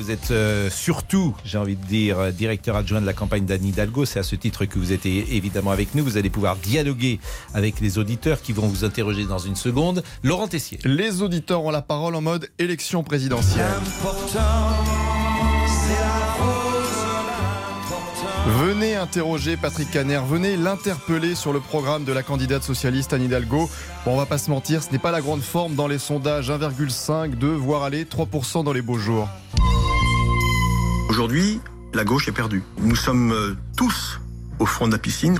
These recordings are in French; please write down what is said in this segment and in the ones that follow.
Vous êtes euh, surtout, j'ai envie de dire, euh, directeur adjoint de la campagne d'Anne Hidalgo. C'est à ce titre que vous êtes évidemment avec nous. Vous allez pouvoir dialoguer avec les auditeurs qui vont vous interroger dans une seconde. Laurent Tessier. Les auditeurs ont la parole en mode élection présidentielle. Venez interroger Patrick Caner, venez l'interpeller sur le programme de la candidate socialiste Anne Hidalgo. Bon, on va pas se mentir, ce n'est pas la grande forme dans les sondages, 1,5, 2, voire aller 3% dans les beaux jours. Aujourd'hui, la gauche est perdue. Nous sommes euh, tous au fond de la piscine.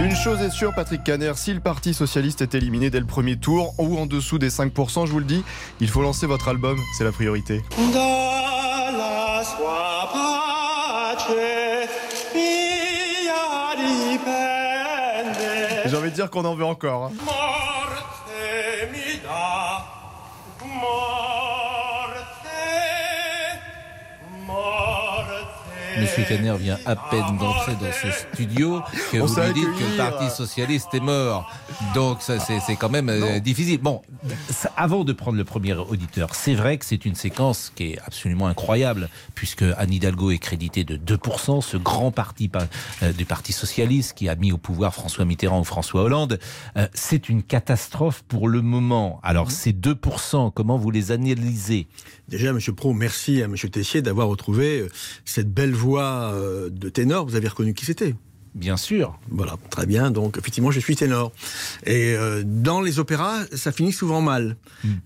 Une chose est sûre, Patrick Caner, si le Parti Socialiste est éliminé dès le premier tour ou en dessous des 5%, je vous le dis, il faut lancer votre album, c'est la priorité. J'ai envie de dire qu'on en veut encore. hein. Monsieur Caner vient à peine d'entrer dans ce studio que On vous lui dites que le. Parti Socialiste est mort. Donc ça, c'est quand même euh, difficile. Bon, ça- avant de prendre le premier auditeur, c'est vrai que c'est une séquence qui est absolument incroyable, puisque Anne Hidalgo est créditée de 2%, ce grand parti pa- euh, du Parti Socialiste qui a mis au pouvoir François Mitterrand ou François Hollande. Euh, c'est une catastrophe pour le moment. Alors ces 2%, comment vous les analysez? Déjà, Monsieur Pro, merci à Monsieur Tessier d'avoir retrouvé cette belle voix euh, de ténor. Vous avez reconnu qui c'était? Bien sûr. Voilà, très bien. Donc, effectivement, je suis ténor. Et euh, dans les opéras, ça finit souvent mal.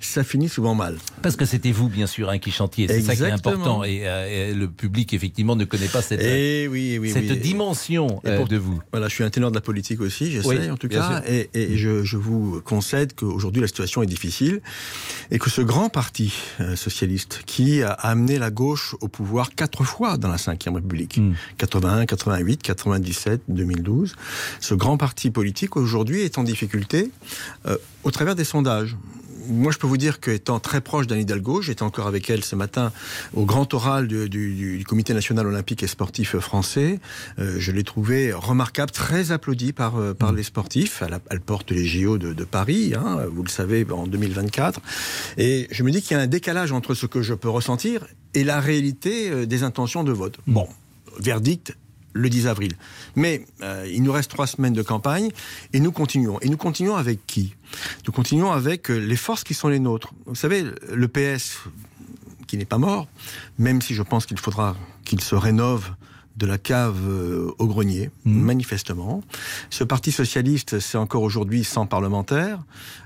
Ça finit souvent mal. Parce que c'était vous, bien sûr, hein, qui chantiez. C'est ça qui est important. Et, euh, et le public, effectivement, ne connaît pas cette, Et oui, eh oui, cette oui. dimension Et euh, pour- de vous. Voilà, je suis un ténor de la politique aussi, j'essaie en tout cas, sûr. et, et je, je vous concède qu'aujourd'hui la situation est difficile et que ce grand parti euh, socialiste qui a amené la gauche au pouvoir quatre fois dans la Ve République, Mm. 81, 88, 97, 2012, ce grand parti politique aujourd'hui est en difficulté euh, au travers des sondages. Moi, je peux vous dire qu'étant très proche d'Anne Hidalgo, j'étais encore avec elle ce matin au grand oral du, Comité national olympique et sportif français. Euh, je l'ai trouvé remarquable, très applaudi par, euh, les sportifs. Elle, porte les JO de, Paris, hein, vous le savez, en 2024. Et je me dis qu'il y a un décalage entre ce que je peux ressentir et la réalité des intentions de vote. Bon, verdict le 10 avril. Mais euh, il nous reste trois semaines de campagne et nous continuons. Et nous continuons avec qui? Nous continuons avec euh, les forces qui sont les nôtres. Vous savez, le PS, qui n'est pas mort, même si je pense qu'il faudra qu'il se rénove de la cave euh, au grenier, manifestement. Ce parti socialiste, c'est encore aujourd'hui 100 parlementaires,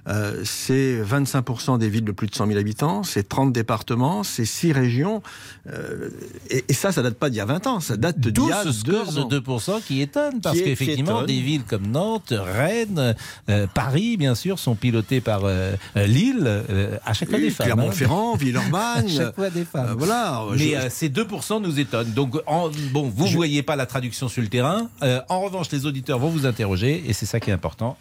euh, c'est 25% des villes de plus de 100 000 habitants, c'est 30 départements, c'est 6 régions, euh, et, et ça, ça date pas d'il y a 20 ans, ça date d'il y a ce deux score ans. de 2% qui étonne, parce qu'effectivement, des villes comme Nantes, Rennes, euh, Paris, bien sûr, sont pilotées par euh, euh, Lille, à chaque fois Oui, des femmes. hein. Clermont-Ferrand, À Villeurbanne. chaque fois des femmes. voilà. Mais je- ces 2% nous étonnent. Donc, en- bon, vous ne Je- voyez pas la traduction sur le terrain. Euh, en revanche, les auditeurs vont vous interroger et c'est ça qui est important.